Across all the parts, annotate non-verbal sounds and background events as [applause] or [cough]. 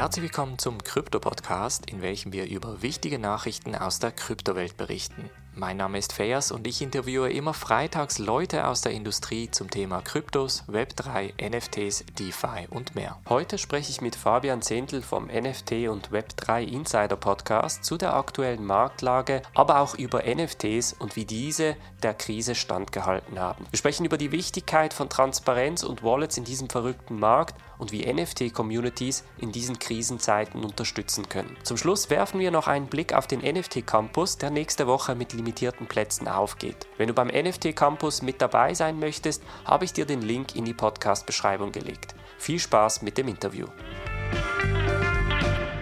Herzlich willkommen zum Krypto-Podcast, in welchem wir über wichtige Nachrichten aus der Kryptowelt berichten. Mein Name ist Fayas und ich interviewe immer freitags Leute aus der Industrie zum Thema Kryptos, Web3, NFTs, DeFi und mehr. Heute spreche ich mit Fabian Zehntel vom NFT und Web3 Insider Podcast zu der aktuellen Marktlage, aber auch über NFTs und wie diese der Krise standgehalten haben. Wir sprechen über die Wichtigkeit von Transparenz und Wallets in diesem verrückten Markt und wie NFT-Communities in diesen Krisenzeiten unterstützen können. Zum Schluss werfen wir noch einen Blick auf den NFT-Campus, der nächste Woche mit limitierten Plätzen aufgeht. Wenn du beim NFT-Campus mit dabei sein möchtest, habe ich dir den Link in die Podcast-Beschreibung gelegt. Viel Spaß mit dem Interview.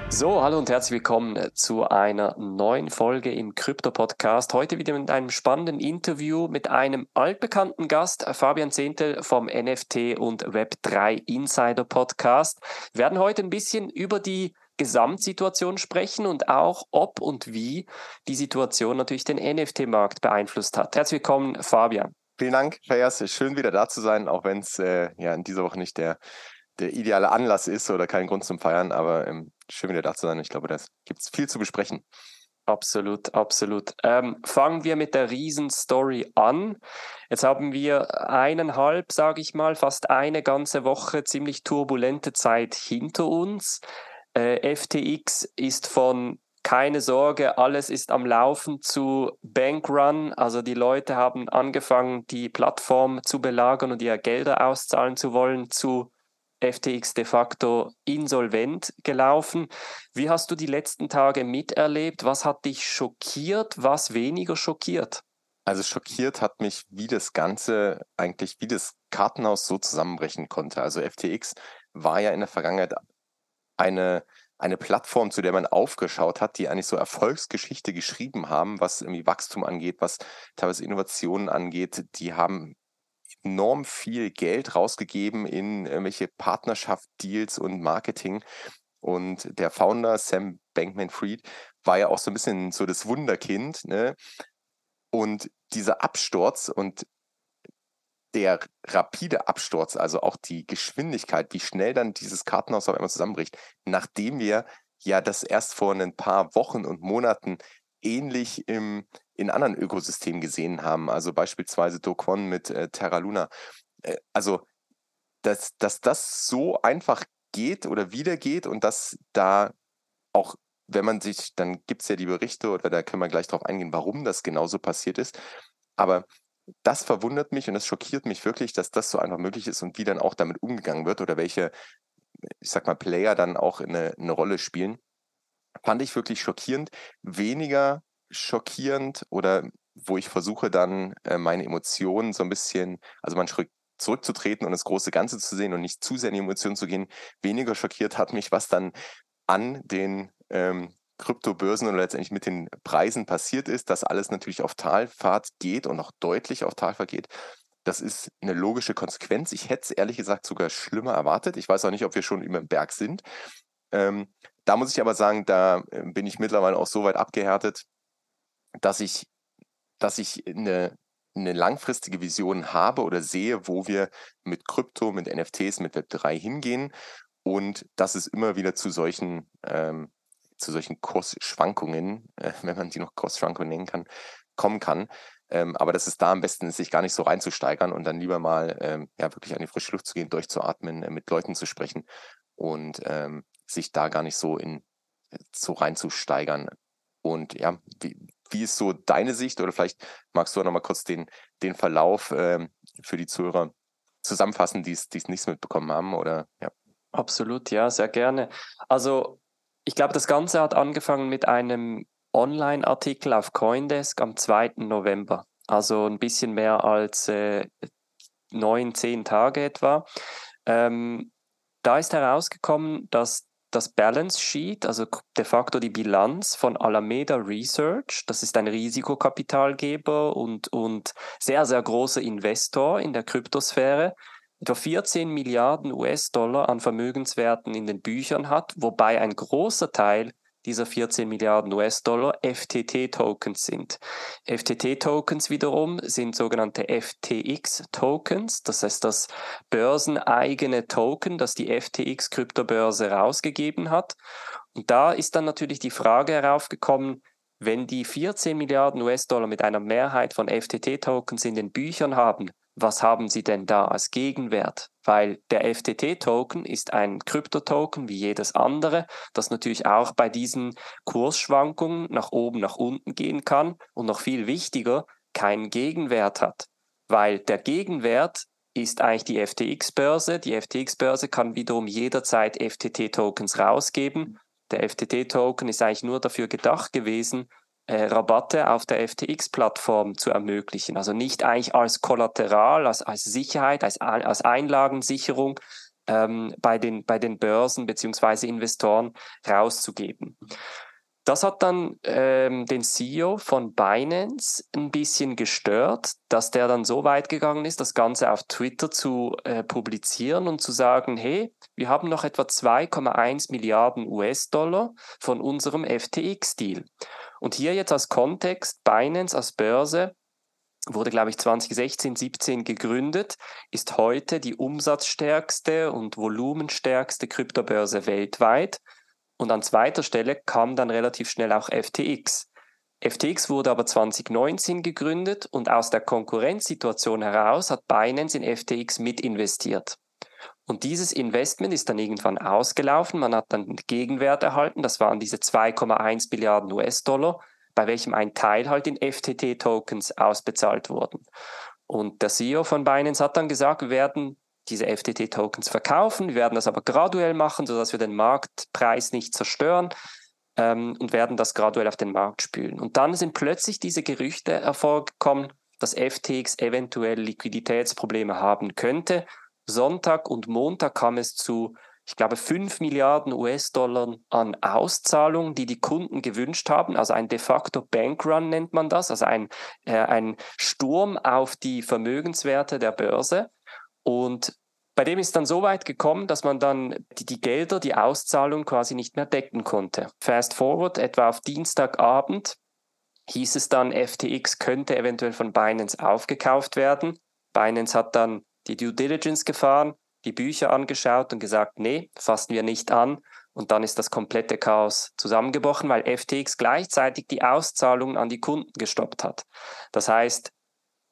So, hallo und herzlich willkommen zu einer neuen Folge im Krypto-Podcast. Heute wieder mit einem spannenden Interview mit einem altbekannten Gast, Fabian Zehntel vom NFT und Web3 Insider Podcast. Wir werden heute ein bisschen über die Gesamtsituation sprechen und auch ob und wie die Situation natürlich den NFT-Markt beeinflusst hat. Herzlich willkommen, Fabian. Vielen Dank, Fayas. Schön wieder da zu sein, auch wenn es äh, ja in dieser Woche nicht der, der ideale Anlass ist oder kein Grund zum Feiern, aber ähm, schön wieder da zu sein. Ich glaube, da gibt es viel zu besprechen. Absolut, absolut. Ähm, fangen wir mit der Riesenstory an. Jetzt haben wir eineinhalb, sage ich mal, fast eine ganze Woche ziemlich turbulente Zeit hinter uns. Äh, FTX ist von keine Sorge, alles ist am Laufen zu Bankrun. Also die Leute haben angefangen, die Plattform zu belagern und ihre Gelder auszahlen zu wollen, zu FTX de facto insolvent gelaufen. Wie hast du die letzten Tage miterlebt? Was hat dich schockiert? Was weniger schockiert? Also schockiert hat mich, wie das Ganze eigentlich, wie das Kartenhaus so zusammenbrechen konnte. Also FTX war ja in der Vergangenheit eine, eine Plattform, zu der man aufgeschaut hat, die eigentlich so Erfolgsgeschichte geschrieben haben, was irgendwie Wachstum angeht, was teilweise Innovationen angeht. Die haben enorm viel Geld rausgegeben in irgendwelche Partnerschaft-Deals und Marketing. Und der Founder, Sam Bankman-Fried, war ja auch so ein bisschen so das Wunderkind. Ne? Und dieser Absturz und der rapide Absturz, also auch die Geschwindigkeit, wie schnell dann dieses Kartenhaus auf einmal zusammenbricht, nachdem wir ja das erst vor ein paar Wochen und Monaten ähnlich im, in anderen Ökosystemen gesehen haben, also beispielsweise Do mit äh, Terra Luna. Äh, also, dass, dass das so einfach geht oder wieder geht und dass da auch, wenn man sich, dann gibt es ja die Berichte oder da können wir gleich drauf eingehen, warum das genauso passiert ist. Aber das verwundert mich und es schockiert mich wirklich, dass das so einfach möglich ist und wie dann auch damit umgegangen wird oder welche, ich sag mal, Player dann auch eine, eine Rolle spielen. Fand ich wirklich schockierend. Weniger schockierend oder wo ich versuche dann äh, meine Emotionen so ein bisschen, also man zurückzutreten und das große Ganze zu sehen und nicht zu sehr in die Emotionen zu gehen. Weniger schockiert hat mich, was dann an den ähm, Kryptobörsen und letztendlich mit den Preisen passiert ist, dass alles natürlich auf Talfahrt geht und auch deutlich auf Talfahrt geht. Das ist eine logische Konsequenz. Ich hätte es ehrlich gesagt sogar schlimmer erwartet. Ich weiß auch nicht, ob wir schon über dem Berg sind. Ähm, da muss ich aber sagen, da äh, bin ich mittlerweile auch so weit abgehärtet, dass ich, dass ich eine, eine langfristige Vision habe oder sehe, wo wir mit Krypto, mit NFTs, mit Web3 hingehen und dass es immer wieder zu solchen, ähm, zu solchen Kursschwankungen, [laughs] äh, wenn man die noch Kursschwankungen nennen kann, kommen kann. Ähm, aber dass es da am besten ist, sich gar nicht so reinzusteigern und dann lieber mal ähm, ja, wirklich an die frische Luft zu gehen, durchzuatmen, äh, mit Leuten zu sprechen und ähm, sich da gar nicht so in so reinzusteigern. Und ja, wie, wie ist so deine Sicht oder vielleicht magst du auch nochmal kurz den, den Verlauf ähm, für die Zuhörer zusammenfassen, die es nichts mitbekommen haben oder ja. Absolut, ja, sehr gerne. Also ich glaube, das Ganze hat angefangen mit einem Online-Artikel auf Coindesk am 2. November. Also ein bisschen mehr als äh, neun, zehn Tage etwa. Ähm, da ist herausgekommen, dass das Balance Sheet, also de facto die Bilanz von Alameda Research, das ist ein Risikokapitalgeber und, und sehr, sehr großer Investor in der Kryptosphäre, etwa 14 Milliarden US-Dollar an Vermögenswerten in den Büchern hat, wobei ein großer Teil dieser 14 Milliarden US-Dollar FTT-Tokens sind. FTT-Tokens wiederum sind sogenannte FTX-Tokens, das heißt das börseneigene Token, das die FTX-Kryptobörse rausgegeben hat. Und da ist dann natürlich die Frage heraufgekommen, wenn die 14 Milliarden US-Dollar mit einer Mehrheit von FTT-Tokens in den Büchern haben, was haben Sie denn da als Gegenwert? Weil der FTT-Token ist ein Kryptotoken wie jedes andere, das natürlich auch bei diesen Kursschwankungen nach oben, nach unten gehen kann und noch viel wichtiger, keinen Gegenwert hat. Weil der Gegenwert ist eigentlich die FTX-Börse. Die FTX-Börse kann wiederum jederzeit FTT-Tokens rausgeben. Der FTT-Token ist eigentlich nur dafür gedacht gewesen, äh, Rabatte auf der FTX-Plattform zu ermöglichen. Also nicht eigentlich als Kollateral, als, als Sicherheit, als, als Einlagensicherung ähm, bei, den, bei den Börsen bzw. Investoren rauszugeben. Das hat dann ähm, den CEO von Binance ein bisschen gestört, dass der dann so weit gegangen ist, das Ganze auf Twitter zu äh, publizieren und zu sagen, hey, wir haben noch etwa 2,1 Milliarden US-Dollar von unserem FTX-Deal. Und hier jetzt als Kontext, Binance als Börse wurde, glaube ich, 2016, 17 gegründet, ist heute die umsatzstärkste und volumenstärkste Kryptobörse weltweit und an zweiter Stelle kam dann relativ schnell auch FTX. FTX wurde aber 2019 gegründet und aus der Konkurrenzsituation heraus hat Binance in FTX mit investiert. Und dieses Investment ist dann irgendwann ausgelaufen. Man hat dann Gegenwert erhalten. Das waren diese 2,1 Milliarden US-Dollar, bei welchem ein Teil halt in FTT-Tokens ausbezahlt wurden. Und der CEO von Binance hat dann gesagt, wir werden diese FTT-Tokens verkaufen. Wir werden das aber graduell machen, sodass wir den Marktpreis nicht zerstören ähm, und werden das graduell auf den Markt spülen. Und dann sind plötzlich diese Gerüchte hervorgekommen, dass FTX eventuell Liquiditätsprobleme haben könnte. Sonntag und Montag kam es zu, ich glaube, 5 Milliarden US-Dollar an Auszahlungen, die die Kunden gewünscht haben. Also ein de facto Bankrun nennt man das, also ein, äh, ein Sturm auf die Vermögenswerte der Börse. Und bei dem ist dann so weit gekommen, dass man dann die, die, Gelder, die Auszahlung quasi nicht mehr decken konnte. Fast forward, etwa auf Dienstagabend hieß es dann, FTX könnte eventuell von Binance aufgekauft werden. Binance hat dann die Due Diligence gefahren, die Bücher angeschaut und gesagt, nee, fassen wir nicht an. Und dann ist das komplette Chaos zusammengebrochen, weil FTX gleichzeitig die Auszahlungen an die Kunden gestoppt hat. Das heißt,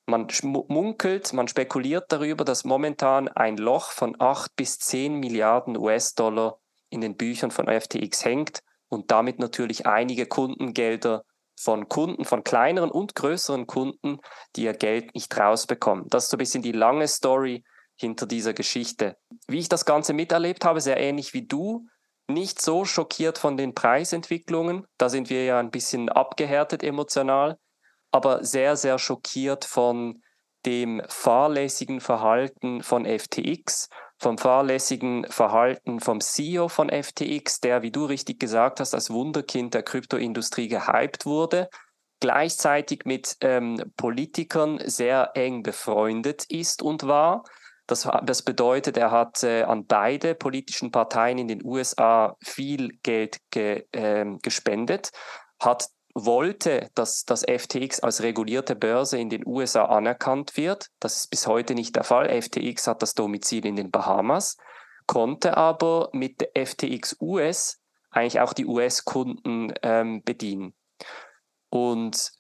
man munkelt, man spekuliert darüber, dass momentan ein Loch von 8 bis 10 Milliarden US-Dollar in den Büchern von FTX hängt und damit natürlich einige Kundengelder von Kunden, von kleineren und größeren Kunden, die ihr Geld nicht rausbekommen. Das ist so ein bisschen die lange Story hinter dieser Geschichte. Wie ich das Ganze miterlebt habe, sehr ähnlich wie du, nicht so schockiert von den Preisentwicklungen. Da sind wir ja ein bisschen abgehärtet emotional aber sehr, sehr schockiert von dem fahrlässigen Verhalten von FTX, vom fahrlässigen Verhalten vom CEO von FTX, der, wie du richtig gesagt hast, als Wunderkind der Kryptoindustrie gehypt wurde, gleichzeitig mit ähm, Politikern sehr eng befreundet ist und war. Das, das bedeutet, er hat äh, an beide politischen Parteien in den USA viel Geld ge, äh, gespendet, hat wollte, dass das FTX als regulierte Börse in den USA anerkannt wird. Das ist bis heute nicht der Fall. FTX hat das Domizil in den Bahamas, konnte aber mit der FTX US eigentlich auch die US-Kunden ähm, bedienen. Und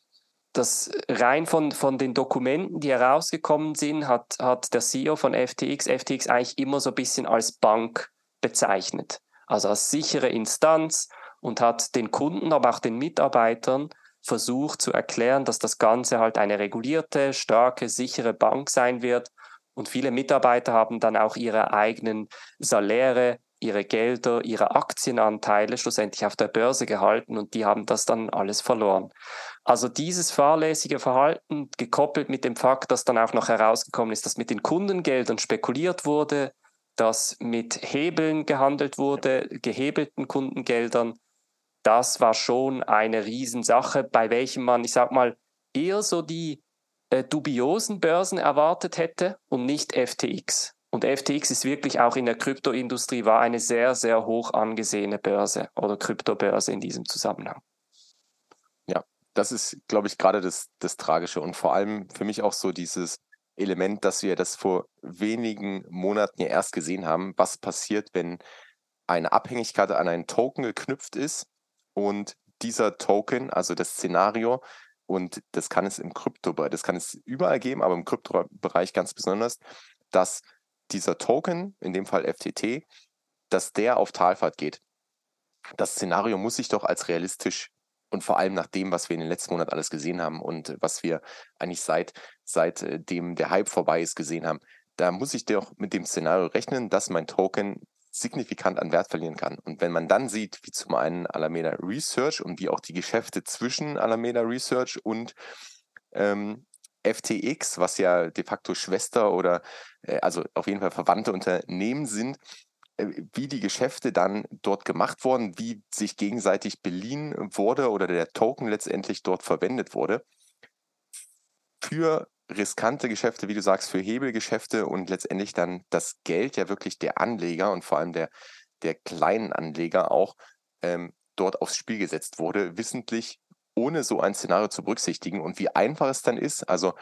das rein von, von den Dokumenten, die herausgekommen sind, hat, hat der CEO von FTX FTX eigentlich immer so ein bisschen als Bank bezeichnet. Also als sichere Instanz, und hat den Kunden, aber auch den Mitarbeitern versucht zu erklären, dass das Ganze halt eine regulierte, starke, sichere Bank sein wird. Und viele Mitarbeiter haben dann auch ihre eigenen Saläre, ihre Gelder, ihre Aktienanteile schlussendlich auf der Börse gehalten und die haben das dann alles verloren. Also dieses fahrlässige Verhalten gekoppelt mit dem Fakt, dass dann auch noch herausgekommen ist, dass mit den Kundengeldern spekuliert wurde, dass mit Hebeln gehandelt wurde, gehebelten Kundengeldern, das war schon eine Riesensache, bei welchem man, ich sag mal, eher so die äh, dubiosen Börsen erwartet hätte und nicht FTX. Und FTX ist wirklich auch in der Kryptoindustrie war eine sehr, sehr hoch angesehene Börse oder Kryptobörse in diesem Zusammenhang. Ja, das ist, glaube ich, gerade das, das Tragische und vor allem für mich auch so dieses Element, dass wir das vor wenigen Monaten ja erst gesehen haben, was passiert, wenn eine Abhängigkeit an einen Token geknüpft ist und dieser Token, also das Szenario, und das kann es im Kryptobereich, das kann es überall geben, aber im Kryptobereich ganz besonders, dass dieser Token, in dem Fall FTT, dass der auf Talfahrt geht. Das Szenario muss sich doch als realistisch und vor allem nach dem, was wir in den letzten Monaten alles gesehen haben und was wir eigentlich seit, seitdem äh, der Hype vorbei ist gesehen haben, da muss ich doch mit dem Szenario rechnen, dass mein Token signifikant an Wert verlieren kann. Und wenn man dann sieht, wie zum einen Alameda Research und wie auch die Geschäfte zwischen Alameda Research und ähm, FTX, was ja de facto Schwester oder äh, also auf jeden Fall verwandte Unternehmen sind, äh, wie die Geschäfte dann dort gemacht wurden, wie sich gegenseitig beliehen wurde oder der Token letztendlich dort verwendet wurde. Für riskante Geschäfte, wie du sagst, für Hebelgeschäfte und letztendlich dann das Geld ja wirklich der Anleger und vor allem der, der kleinen Anleger auch ähm, dort aufs Spiel gesetzt wurde, wissentlich, ohne so ein Szenario zu berücksichtigen und wie einfach es dann ist. Also,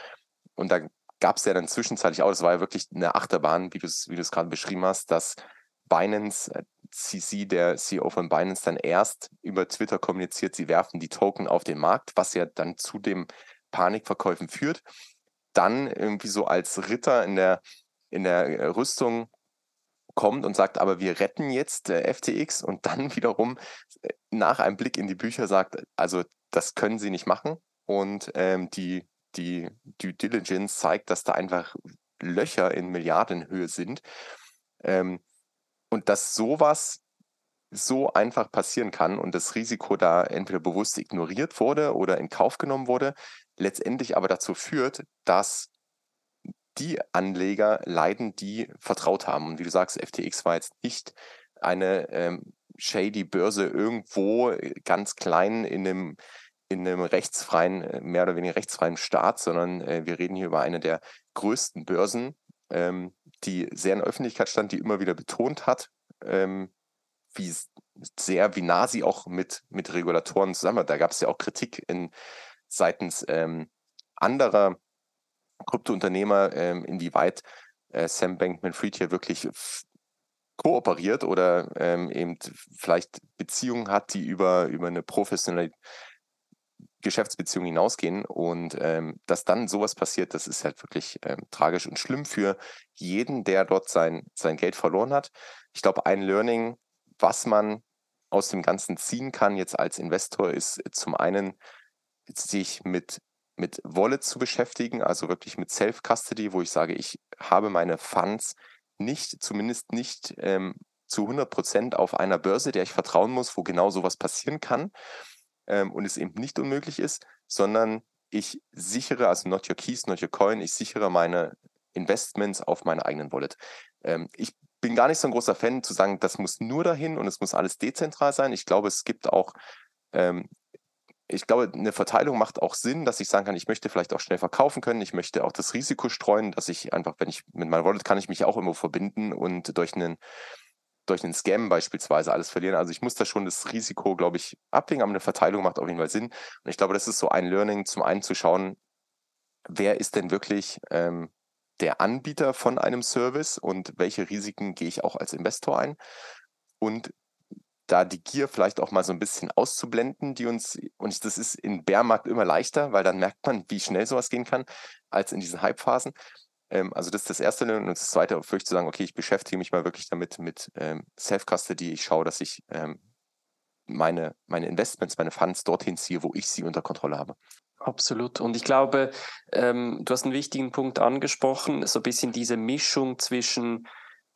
und da gab es ja dann zwischenzeitlich auch, das war ja wirklich eine Achterbahn, wie du es wie gerade beschrieben hast, dass Binance, CC, äh, der CEO von Binance, dann erst über Twitter kommuniziert, sie werfen die Token auf den Markt, was ja dann zu dem Panikverkäufen führt dann irgendwie so als Ritter in der, in der äh, Rüstung kommt und sagt, aber wir retten jetzt äh, FTX und dann [laughs] wiederum äh, nach einem Blick in die Bücher sagt, also das können sie nicht machen und ähm, die, die Due Diligence zeigt, dass da einfach Löcher in Milliardenhöhe sind. Ähm, und dass sowas so einfach passieren kann und das Risiko da entweder bewusst ignoriert wurde oder in Kauf genommen wurde, letztendlich aber dazu führt, dass die Anleger leiden, die vertraut haben. Und wie du sagst, FTX war jetzt nicht eine ähm, shady Börse irgendwo äh, ganz klein in einem, in einem rechtsfreien, äh, mehr oder weniger rechtsfreien Staat, sondern äh, wir reden hier über eine der größten Börsen, ähm, die sehr in der Öffentlichkeit stand, die immer wieder betont hat, ähm, wie sehr, wie nah sie auch mit, mit Regulatoren zusammen. Da gab es ja auch Kritik in, seitens ähm, anderer Kryptounternehmer, ähm, inwieweit äh, Sam Bankman-Fried hier wirklich kooperiert oder ähm, eben vielleicht Beziehungen hat, die über, über eine professionelle Geschäftsbeziehung hinausgehen und ähm, dass dann sowas passiert, das ist halt wirklich ähm, tragisch und schlimm für jeden, der dort sein, sein Geld verloren hat. Ich glaube, ein Learning, was man aus dem Ganzen ziehen kann jetzt als Investor, ist zum einen sich mit, mit Wallet zu beschäftigen, also wirklich mit Self-Custody, wo ich sage, ich habe meine Funds nicht, zumindest nicht ähm, zu 100 Prozent auf einer Börse, der ich vertrauen muss, wo genau sowas passieren kann ähm, und es eben nicht unmöglich ist, sondern ich sichere, also not your keys, not your coin, ich sichere meine Investments auf meiner eigenen Wallet. Ähm, ich bin gar nicht so ein großer Fan zu sagen, das muss nur dahin und es muss alles dezentral sein. Ich glaube, es gibt auch ähm, ich glaube, eine Verteilung macht auch Sinn, dass ich sagen kann, ich möchte vielleicht auch schnell verkaufen können. Ich möchte auch das Risiko streuen, dass ich einfach, wenn ich mit meiner Wallet kann ich mich auch immer verbinden und durch einen durch einen Scam beispielsweise alles verlieren. Also ich muss da schon das Risiko, glaube ich, abwägen, aber eine Verteilung macht auf jeden Fall Sinn. Und ich glaube, das ist so ein Learning, zum einen zu schauen, wer ist denn wirklich ähm, der Anbieter von einem Service und welche Risiken gehe ich auch als Investor ein. Und da die Gier vielleicht auch mal so ein bisschen auszublenden, die uns, und das ist in Bärmarkt immer leichter, weil dann merkt man, wie schnell sowas gehen kann, als in diesen Hype-Phasen. Ähm, also das ist das erste und das zweite, für euch zu sagen, okay, ich beschäftige mich mal wirklich damit, mit ähm, Self-Custody. Ich schaue, dass ich ähm, meine, meine Investments, meine Funds dorthin ziehe, wo ich sie unter Kontrolle habe. Absolut. Und ich glaube, ähm, du hast einen wichtigen Punkt angesprochen, so ein bisschen diese Mischung zwischen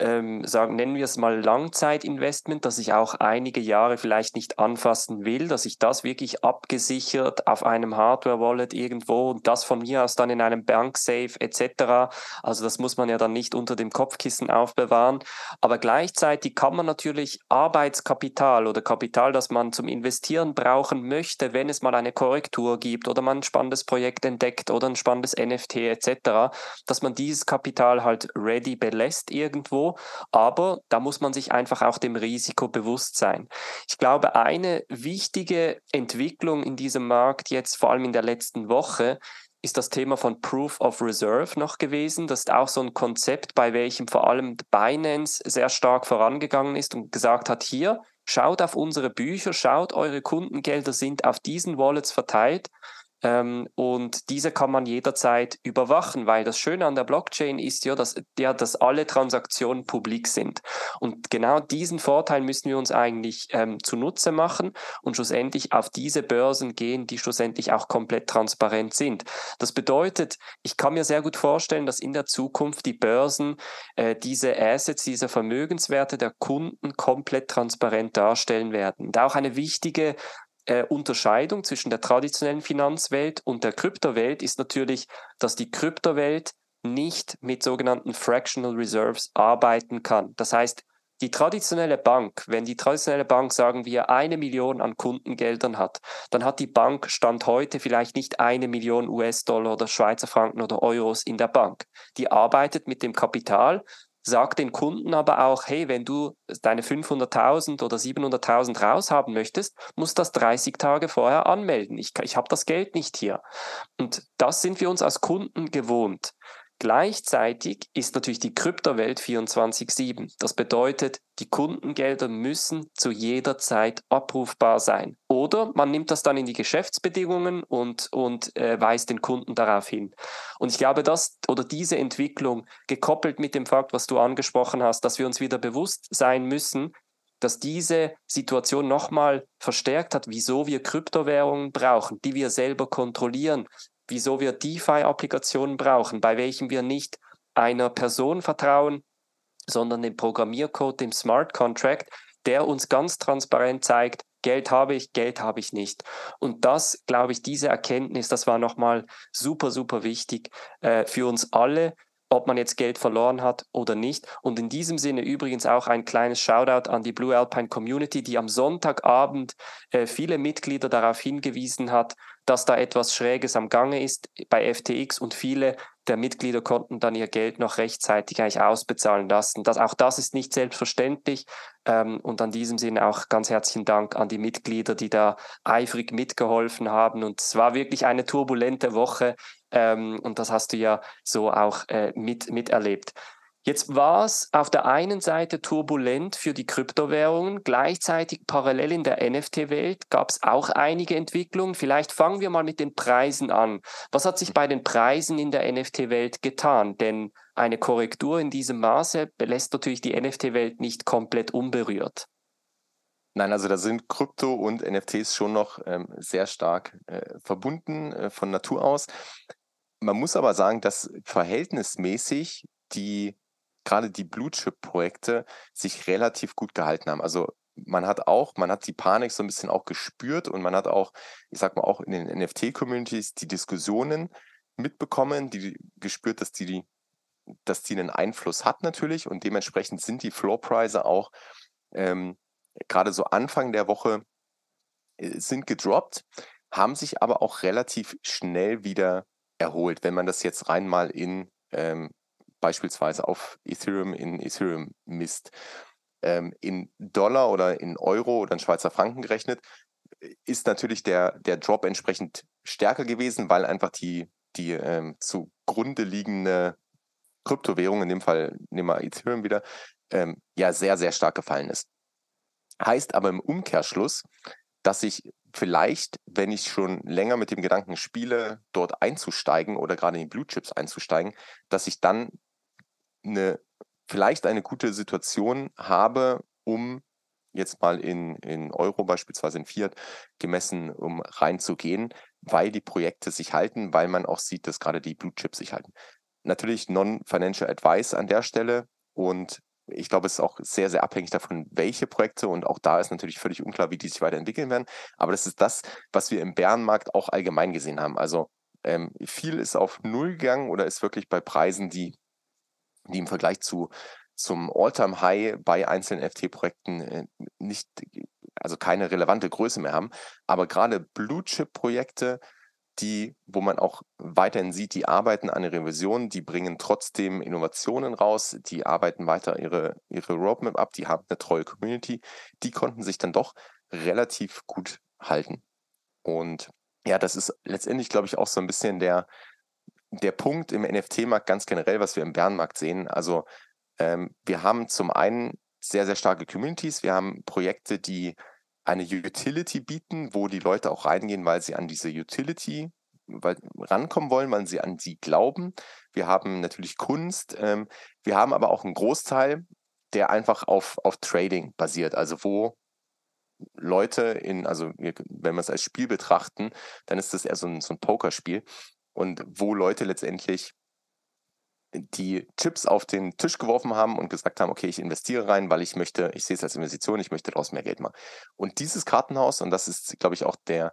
ähm, sagen, nennen wir es mal Langzeitinvestment, dass ich auch einige Jahre vielleicht nicht anfassen will, dass ich das wirklich abgesichert auf einem Hardware-Wallet irgendwo und das von mir aus dann in einem Banksafe etc. Also das muss man ja dann nicht unter dem Kopfkissen aufbewahren. Aber gleichzeitig kann man natürlich Arbeitskapital oder Kapital, das man zum Investieren brauchen möchte, wenn es mal eine Korrektur gibt oder man ein spannendes Projekt entdeckt oder ein spannendes NFT etc., dass man dieses Kapital halt ready belässt irgendwo aber da muss man sich einfach auch dem Risiko bewusst sein. Ich glaube, eine wichtige Entwicklung in diesem Markt jetzt vor allem in der letzten Woche ist das Thema von Proof of Reserve noch gewesen. Das ist auch so ein Konzept, bei welchem vor allem Binance sehr stark vorangegangen ist und gesagt hat, hier, schaut auf unsere Bücher, schaut, eure Kundengelder sind auf diesen Wallets verteilt ähm, und diese kann man jederzeit überwachen, weil das Schöne an der Blockchain ist ja, dass, ja, dass alle Transaktionen publik sind. Und genau diesen Vorteil müssen wir uns eigentlich ähm, zunutze machen und schlussendlich auf diese Börsen gehen, die schlussendlich auch komplett transparent sind. Das bedeutet, ich kann mir sehr gut vorstellen, dass in der Zukunft die Börsen äh, diese Assets, diese Vermögenswerte der Kunden komplett transparent darstellen werden. Und auch eine wichtige äh, Unterscheidung zwischen der traditionellen Finanzwelt und der Kryptowelt ist natürlich, dass die Kryptowelt nicht mit sogenannten Fractional Reserves arbeiten kann. Das heißt, die traditionelle Bank, wenn die traditionelle Bank, sagen wir, eine Million an Kundengeldern hat, dann hat die Bank Stand heute vielleicht nicht eine Million US-Dollar oder Schweizer Franken oder Euros in der Bank. Die arbeitet mit dem Kapital, Sag den Kunden aber auch, hey, wenn du deine 500.000 oder 700.000 raushaben möchtest, musst das 30 Tage vorher anmelden. Ich, ich habe das Geld nicht hier. Und das sind wir uns als Kunden gewohnt. Gleichzeitig ist natürlich die Kryptowelt 24-7. Das bedeutet, die Kundengelder müssen zu jeder Zeit abrufbar sein. Oder man nimmt das dann in die Geschäftsbedingungen und, und äh, weist den Kunden darauf hin. Und ich glaube, dass oder diese Entwicklung, gekoppelt mit dem Fakt, was du angesprochen hast, dass wir uns wieder bewusst sein müssen, dass diese Situation nochmal verstärkt hat, wieso wir Kryptowährungen brauchen, die wir selber kontrollieren, wieso wir DeFi-Applikationen brauchen, bei welchen wir nicht einer Person vertrauen, sondern dem Programmiercode, dem Smart Contract, der uns ganz transparent zeigt, Geld habe ich, Geld habe ich nicht. Und das, glaube ich, diese Erkenntnis, das war nochmal super, super wichtig äh, für uns alle, ob man jetzt Geld verloren hat oder nicht. Und in diesem Sinne übrigens auch ein kleines Shoutout an die Blue Alpine Community, die am Sonntagabend äh, viele Mitglieder darauf hingewiesen hat, dass da etwas Schräges am Gange ist bei FTX und viele der Mitglieder konnten dann ihr Geld noch rechtzeitig eigentlich ausbezahlen lassen. Das, auch das ist nicht selbstverständlich. Ähm, und an diesem Sinne auch ganz herzlichen Dank an die Mitglieder, die da eifrig mitgeholfen haben. Und es war wirklich eine turbulente Woche. Ähm, und das hast du ja so auch äh, mit, miterlebt. Jetzt war es auf der einen Seite turbulent für die Kryptowährungen, gleichzeitig parallel in der NFT-Welt gab es auch einige Entwicklungen. Vielleicht fangen wir mal mit den Preisen an. Was hat sich bei den Preisen in der NFT-Welt getan? Denn eine Korrektur in diesem Maße belässt natürlich die NFT-Welt nicht komplett unberührt. Nein, also da sind Krypto und NFTs schon noch ähm, sehr stark äh, verbunden äh, von Natur aus. Man muss aber sagen, dass verhältnismäßig die gerade die Blue Chip Projekte sich relativ gut gehalten haben. Also man hat auch, man hat die Panik so ein bisschen auch gespürt und man hat auch, ich sag mal, auch in den NFT-Communities die Diskussionen mitbekommen, die gespürt, dass die, dass die einen Einfluss hat natürlich und dementsprechend sind die Floorpreise auch ähm, gerade so Anfang der Woche äh, sind gedroppt, haben sich aber auch relativ schnell wieder erholt, wenn man das jetzt rein mal in ähm, beispielsweise auf Ethereum in Ethereum misst. Ähm, in Dollar oder in Euro oder in Schweizer Franken gerechnet, ist natürlich der, der Drop entsprechend stärker gewesen, weil einfach die, die ähm, zugrunde liegende Kryptowährung, in dem Fall nehmen wir Ethereum wieder, ähm, ja sehr, sehr stark gefallen ist. Heißt aber im Umkehrschluss, dass ich vielleicht, wenn ich schon länger mit dem Gedanken spiele, dort einzusteigen oder gerade in die Blue Chips einzusteigen, dass ich dann eine, vielleicht eine gute Situation habe, um jetzt mal in, in Euro beispielsweise in Fiat gemessen, um reinzugehen, weil die Projekte sich halten, weil man auch sieht, dass gerade die Blue Chips sich halten. Natürlich Non-Financial Advice an der Stelle und ich glaube, es ist auch sehr, sehr abhängig davon, welche Projekte und auch da ist natürlich völlig unklar, wie die sich weiterentwickeln werden. Aber das ist das, was wir im Bärenmarkt auch allgemein gesehen haben. Also ähm, viel ist auf Null gegangen oder ist wirklich bei Preisen, die, die im Vergleich zu zum All-Time-High bei einzelnen FT-Projekten äh, nicht, also keine relevante Größe mehr haben. Aber gerade Blue-Chip-Projekte, die, wo man auch weiterhin sieht, die arbeiten an der Revision, die bringen trotzdem Innovationen raus, die arbeiten weiter ihre, ihre Roadmap ab, die haben eine treue Community, die konnten sich dann doch relativ gut halten. Und ja, das ist letztendlich, glaube ich, auch so ein bisschen der, der Punkt im NFT-Markt ganz generell, was wir im Bärenmarkt sehen. Also ähm, wir haben zum einen sehr, sehr starke Communities, wir haben Projekte, die eine Utility bieten, wo die Leute auch reingehen, weil sie an diese Utility rankommen wollen, weil sie an sie glauben. Wir haben natürlich Kunst. Ähm, wir haben aber auch einen Großteil, der einfach auf, auf Trading basiert, also wo Leute in, also wenn wir es als Spiel betrachten, dann ist das eher so ein, so ein Pokerspiel und wo Leute letztendlich die Chips auf den Tisch geworfen haben und gesagt haben, okay, ich investiere rein, weil ich möchte, ich sehe es als Investition, ich möchte daraus mehr Geld machen. Und dieses Kartenhaus, und das ist, glaube ich, auch der,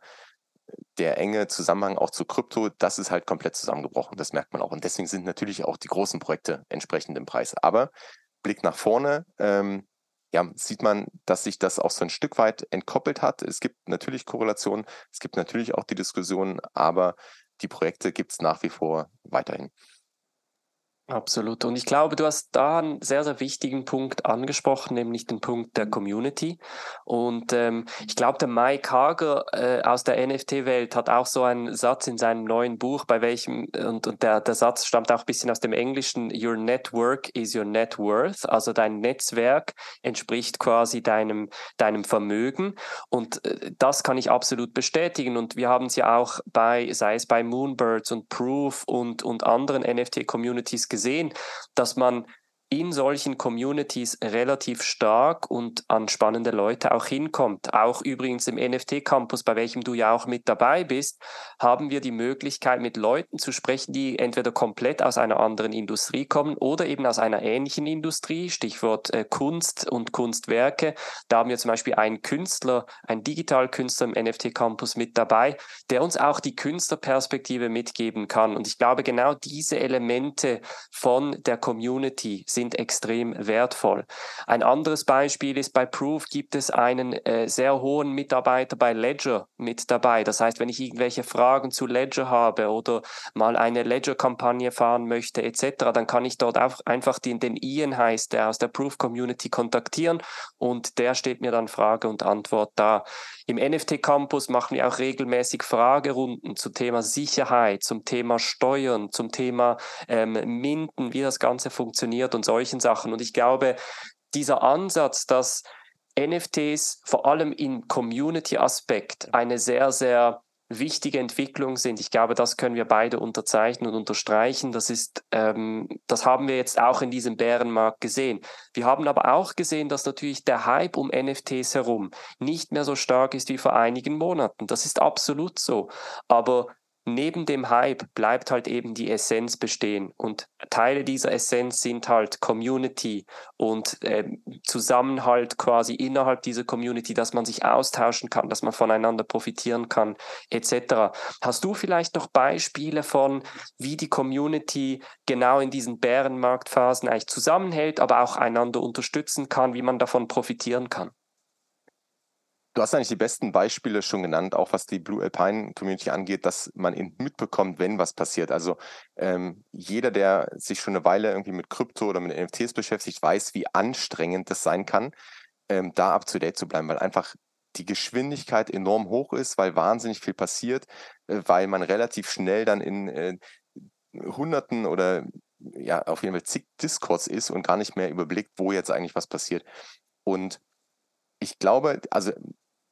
der enge Zusammenhang auch zu Krypto, das ist halt komplett zusammengebrochen. Das merkt man auch. Und deswegen sind natürlich auch die großen Projekte entsprechend im Preis. Aber Blick nach vorne, ähm, ja, sieht man, dass sich das auch so ein Stück weit entkoppelt hat. Es gibt natürlich Korrelationen, es gibt natürlich auch die Diskussionen, aber die Projekte gibt es nach wie vor weiterhin. Absolut. Und ich glaube, du hast da einen sehr, sehr wichtigen Punkt angesprochen, nämlich den Punkt der Community. Und ähm, ich glaube, der Mike Hager äh, aus der NFT-Welt hat auch so einen Satz in seinem neuen Buch, bei welchem, und, und der, der Satz stammt auch ein bisschen aus dem Englischen, Your network is your net worth. Also dein Netzwerk entspricht quasi deinem, deinem Vermögen. Und äh, das kann ich absolut bestätigen. Und wir haben es ja auch bei, sei es bei Moonbirds und Proof und, und anderen NFT-Communities gesehen, dass man in solchen Communities relativ stark und an spannende Leute auch hinkommt. Auch übrigens im NFT-Campus, bei welchem du ja auch mit dabei bist, haben wir die Möglichkeit, mit Leuten zu sprechen, die entweder komplett aus einer anderen Industrie kommen oder eben aus einer ähnlichen Industrie, Stichwort äh, Kunst und Kunstwerke. Da haben wir zum Beispiel einen Künstler, einen Digitalkünstler im NFT-Campus mit dabei, der uns auch die Künstlerperspektive mitgeben kann. Und ich glaube, genau diese Elemente von der Community sind extrem wertvoll. Ein anderes Beispiel ist bei Proof gibt es einen äh, sehr hohen Mitarbeiter bei Ledger mit dabei. Das heißt, wenn ich irgendwelche Fragen zu Ledger habe oder mal eine Ledger-Kampagne fahren möchte etc., dann kann ich dort auch einfach den, den Ian heißt, der aus der Proof Community kontaktieren und der steht mir dann Frage und Antwort da. Im NFT Campus machen wir auch regelmäßig Fragerunden zum Thema Sicherheit, zum Thema Steuern, zum Thema ähm, Minden, wie das Ganze funktioniert und solchen Sachen. Und ich glaube, dieser Ansatz, dass NFTs vor allem im Community-Aspekt eine sehr, sehr wichtige Entwicklung sind. Ich glaube, das können wir beide unterzeichnen und unterstreichen. Das ist, ähm, das haben wir jetzt auch in diesem Bärenmarkt gesehen. Wir haben aber auch gesehen, dass natürlich der Hype um NFTs herum nicht mehr so stark ist wie vor einigen Monaten. Das ist absolut so. Aber neben dem Hype bleibt halt eben die Essenz bestehen. Und Teile dieser Essenz sind halt Community und äh, Zusammenhalt quasi innerhalb dieser Community, dass man sich austauschen kann, dass man voneinander profitieren kann, etc. Hast du vielleicht noch Beispiele von, wie die Community genau in diesen Bärenmarktphasen eigentlich zusammenhält, aber auch einander unterstützen kann, wie man davon profitieren kann? Du hast eigentlich die besten Beispiele schon genannt, auch was die Blue Alpine Community angeht, dass man eben mitbekommt, wenn was passiert. Also ähm, jeder, der sich schon eine Weile irgendwie mit Krypto oder mit NFTs beschäftigt, weiß, wie anstrengend das sein kann, ähm, da up to date zu bleiben, weil einfach die Geschwindigkeit enorm hoch ist, weil wahnsinnig viel passiert, äh, weil man relativ schnell dann in äh, Hunderten oder ja, auf jeden Fall zig Discords ist und gar nicht mehr überblickt, wo jetzt eigentlich was passiert. Und ich glaube, also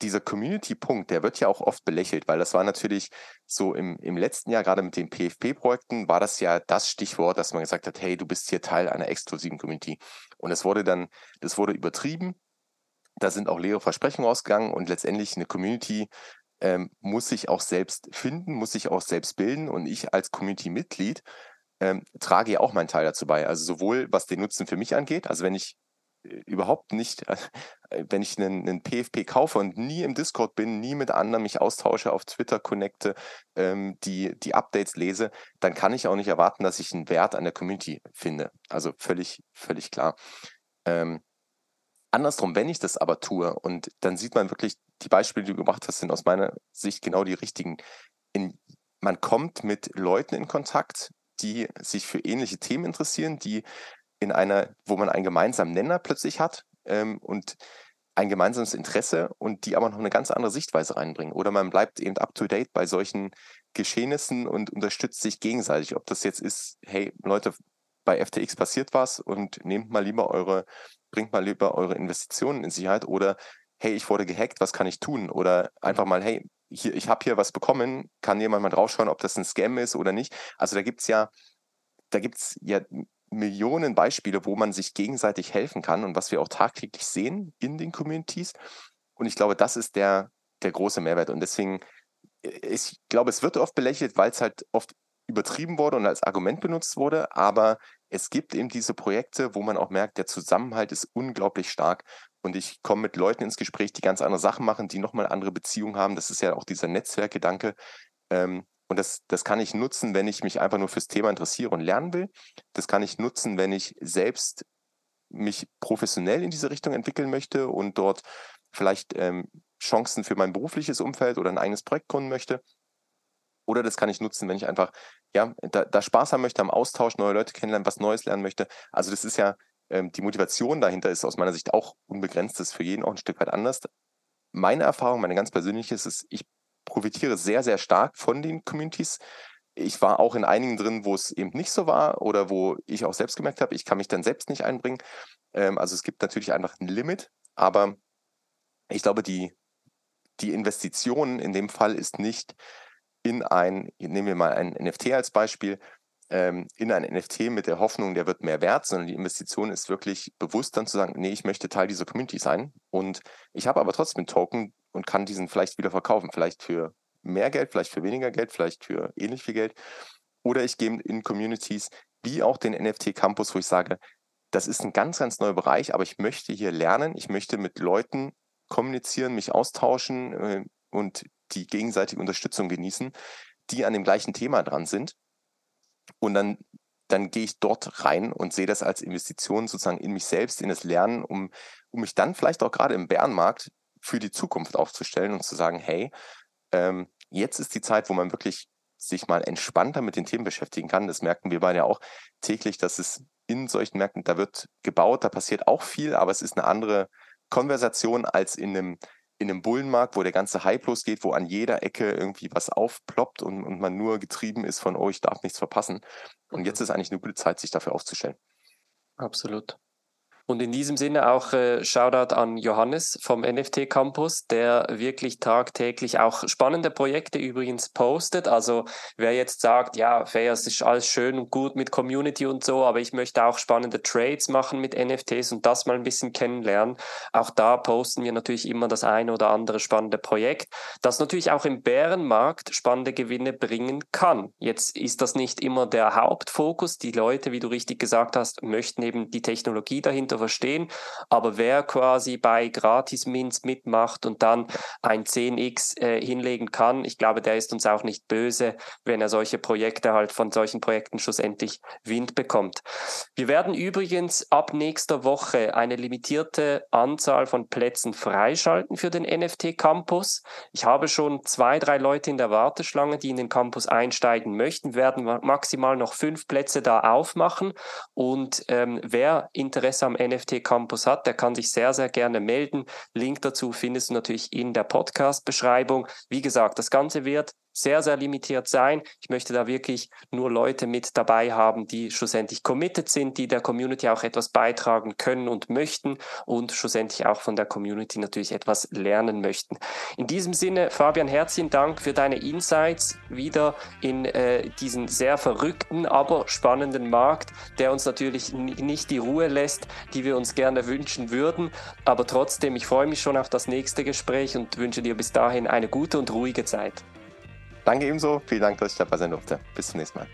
dieser Community-Punkt, der wird ja auch oft belächelt, weil das war natürlich so im, im letzten Jahr, gerade mit den PFP-Projekten, war das ja das Stichwort, dass man gesagt hat, hey, du bist hier Teil einer exklusiven Community. Und es wurde dann, das wurde übertrieben. Da sind auch leere Versprechungen ausgegangen und letztendlich eine Community ähm, muss sich auch selbst finden, muss sich auch selbst bilden. Und ich als Community-Mitglied ähm, trage ja auch meinen Teil dazu bei. Also sowohl was den Nutzen für mich angeht, also wenn ich überhaupt nicht, äh, wenn ich einen, einen, PFP kaufe und nie im Discord bin, nie mit anderen mich austausche, auf Twitter connecte, ähm, die, die Updates lese, dann kann ich auch nicht erwarten, dass ich einen Wert an der Community finde. Also völlig, völlig klar. Ähm, andersrum, wenn ich das aber tue und dann sieht man wirklich, die Beispiele, die du gebracht hast, sind aus meiner Sicht genau die richtigen. In, man kommt mit Leuten in Kontakt, die sich für ähnliche Themen interessieren, die in einer, wo man einen gemeinsamen Nenner plötzlich hat ähm, und ein gemeinsames Interesse und die aber noch eine ganz andere Sichtweise reinbringen. Oder man bleibt eben up to date bei solchen Geschehnissen und unterstützt sich gegenseitig. Ob das jetzt ist, hey Leute, bei FTX passiert was und nehmt mal lieber eure, bringt mal lieber eure Investitionen in Sicherheit oder hey, ich wurde gehackt, was kann ich tun? Oder einfach mal, hey, hier, ich habe hier was bekommen, kann jemand mal draufschauen, ob das ein Scam ist oder nicht. Also da gibt es ja, da gibt es ja Millionen Beispiele, wo man sich gegenseitig helfen kann und was wir auch tagtäglich sehen in den Communities. Und ich glaube, das ist der, der große Mehrwert. Und deswegen, äh, ich glaube, es wird oft belächelt, weil es halt oft übertrieben wurde und als Argument benutzt wurde. Aber es gibt eben diese Projekte, wo man auch merkt, der Zusammenhalt ist unglaublich stark. Und ich komme mit Leuten ins Gespräch, die ganz andere Sachen machen, die nochmal andere Beziehungen haben. Das ist ja auch dieser Netzwerkgedanke. Ähm, und das, das kann ich nutzen, wenn ich mich einfach nur fürs Thema interessiere und lernen will. Das kann ich nutzen, wenn ich selbst mich professionell in diese Richtung entwickeln möchte und dort vielleicht ähm, Chancen für mein berufliches Umfeld oder ein eigenes Projekt gründen möchte. Oder das kann ich nutzen, wenn ich einfach ja, da, da Spaß haben möchte am Austausch, neue Leute kennenlernen, was Neues lernen möchte. Also das ist ja, ähm, die Motivation dahinter ist aus meiner Sicht auch unbegrenzt, das ist für jeden auch ein Stück weit anders. Meine Erfahrung, meine ganz persönliche ist, ist ich profitiere sehr, sehr stark von den Communities. Ich war auch in einigen drin, wo es eben nicht so war oder wo ich auch selbst gemerkt habe, ich kann mich dann selbst nicht einbringen. Ähm, also es gibt natürlich einfach ein Limit, aber ich glaube, die, die Investition in dem Fall ist nicht in ein, nehmen wir mal ein NFT als Beispiel, ähm, in ein NFT mit der Hoffnung, der wird mehr wert, sondern die Investition ist wirklich bewusst dann zu sagen, nee, ich möchte Teil dieser Community sein und ich habe aber trotzdem einen Token und kann diesen vielleicht wieder verkaufen, vielleicht für mehr Geld, vielleicht für weniger Geld, vielleicht für ähnlich viel Geld. Oder ich gehe in Communities wie auch den NFT Campus, wo ich sage, das ist ein ganz, ganz neuer Bereich, aber ich möchte hier lernen, ich möchte mit Leuten kommunizieren, mich austauschen äh, und die gegenseitige Unterstützung genießen, die an dem gleichen Thema dran sind. Und dann, dann gehe ich dort rein und sehe das als Investition sozusagen in mich selbst, in das Lernen, um, um mich dann vielleicht auch gerade im Bärenmarkt für die Zukunft aufzustellen und zu sagen, hey, ähm, jetzt ist die Zeit, wo man wirklich sich mal entspannter mit den Themen beschäftigen kann. Das merken wir beide ja auch täglich, dass es in solchen Märkten, da wird gebaut, da passiert auch viel, aber es ist eine andere Konversation als in einem in einem Bullenmarkt, wo der ganze Hype losgeht, wo an jeder Ecke irgendwie was aufploppt und, und man nur getrieben ist von, oh, ich darf nichts verpassen. Und mhm. jetzt ist eigentlich eine gute Zeit, sich dafür aufzustellen. Absolut. Und in diesem Sinne auch äh, Shoutout an Johannes vom NFT Campus, der wirklich tagtäglich auch spannende Projekte übrigens postet. Also wer jetzt sagt, ja, fair, es ist alles schön und gut mit Community und so, aber ich möchte auch spannende Trades machen mit NFTs und das mal ein bisschen kennenlernen. Auch da posten wir natürlich immer das eine oder andere spannende Projekt, das natürlich auch im Bärenmarkt spannende Gewinne bringen kann. Jetzt ist das nicht immer der Hauptfokus. Die Leute, wie du richtig gesagt hast, möchten eben die Technologie dahinter dahinter verstehen. Aber wer quasi bei Gratis-Mints mitmacht und dann ein 10x äh, hinlegen kann, ich glaube, der ist uns auch nicht böse, wenn er solche Projekte halt von solchen Projekten schlussendlich Wind bekommt. Wir werden übrigens ab nächster Woche eine limitierte Anzahl von Plätzen freischalten für den NFT Campus. Ich habe schon zwei, drei Leute in der Warteschlange, die in den Campus einsteigen möchten, werden maximal noch fünf Plätze da aufmachen. Und ähm, wer Interesse am NFT Campus hat, der kann sich sehr, sehr gerne melden. Link dazu findest du natürlich in der Podcast-Beschreibung. Wie gesagt, das Ganze wird sehr, sehr limitiert sein. Ich möchte da wirklich nur Leute mit dabei haben, die schlussendlich committed sind, die der Community auch etwas beitragen können und möchten und schlussendlich auch von der Community natürlich etwas lernen möchten. In diesem Sinne, Fabian, herzlichen Dank für deine Insights wieder in äh, diesen sehr verrückten, aber spannenden Markt, der uns natürlich nicht die Ruhe lässt, die wir uns gerne wünschen würden. Aber trotzdem, ich freue mich schon auf das nächste Gespräch und wünsche dir bis dahin eine gute und ruhige Zeit. Danke ebenso. Vielen Dank, dass ich dabei sein durfte. Bis zum nächsten Mal.